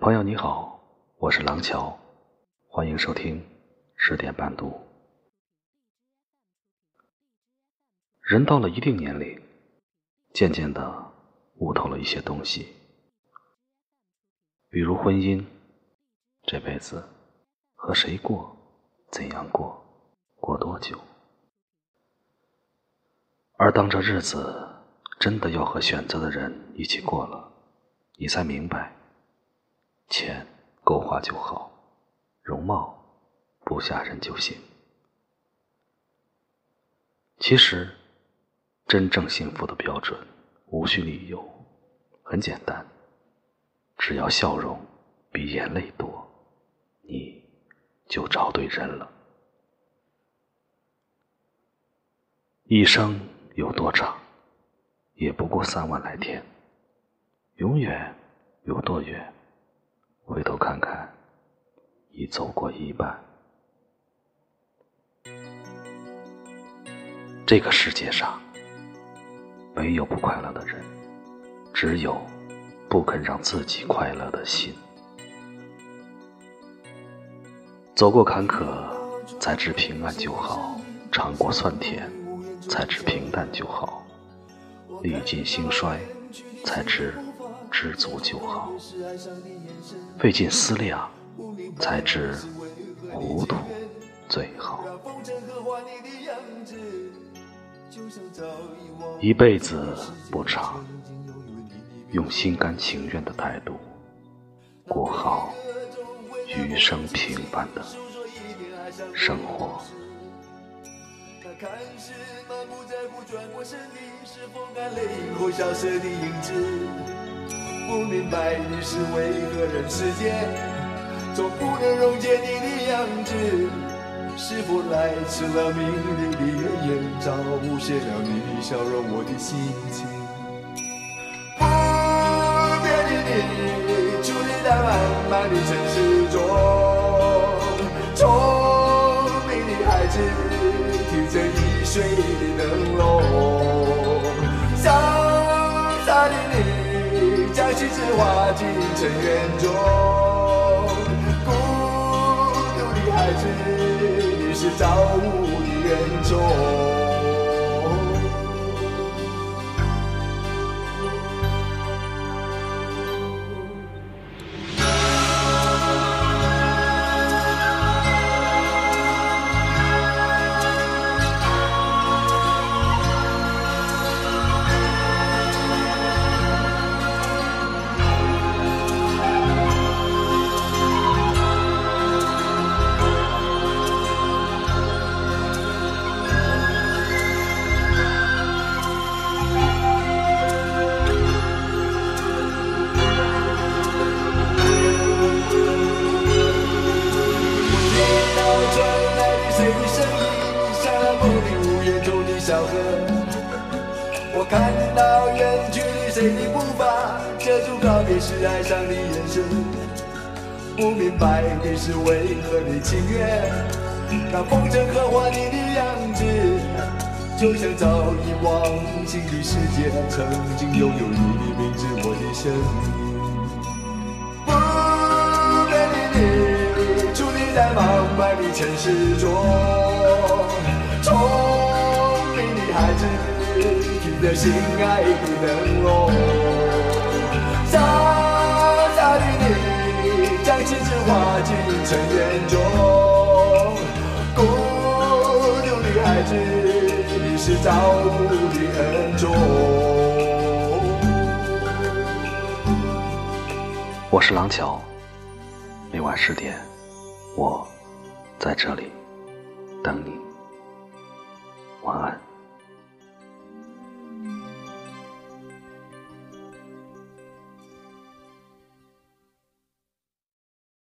朋友你好，我是廊桥，欢迎收听十点半读。人到了一定年龄，渐渐的悟透了一些东西，比如婚姻，这辈子和谁过，怎样过，过多久。而当这日子真的要和选择的人一起过了，你才明白。钱够花就好，容貌不吓人就行。其实，真正幸福的标准无需理由，很简单，只要笑容比眼泪多，你就找对人了。一生有多长，也不过三万来天。永远有多远？回头看看，已走过一半。这个世界上没有不快乐的人，只有不肯让自己快乐的心。走过坎坷，才知平安就好；尝过酸甜，才知平淡就好；历尽兴衰，才知。知足就好，费尽思量，才知糊涂最好。一辈子不长，用心甘情愿的态度过好余生平凡的生活。不不明白你是为何人世间总不能溶解你的样子，是否来迟了命运的预言，早无限了你的笑容，我的心情。不变的你，伫立在漫漫的城市中，进尘缘中，孤独的孩子，你是造物的恩宠。我看到远去的谁的步伐，遮住告别时哀伤的眼神。不明白你是为何的情愿，那风尘刻画你的样子，就像早已忘情的世界，曾经拥有你的名字，我的声音。不变的你，伫立在茫茫的城市中，聪明的孩子。的心爱的灯笼，傻傻的你，将青春化进尘缘中。孤独的孩子，你是造物的恩宠。我是廊桥，每晚十点，我在这里等你。晚安。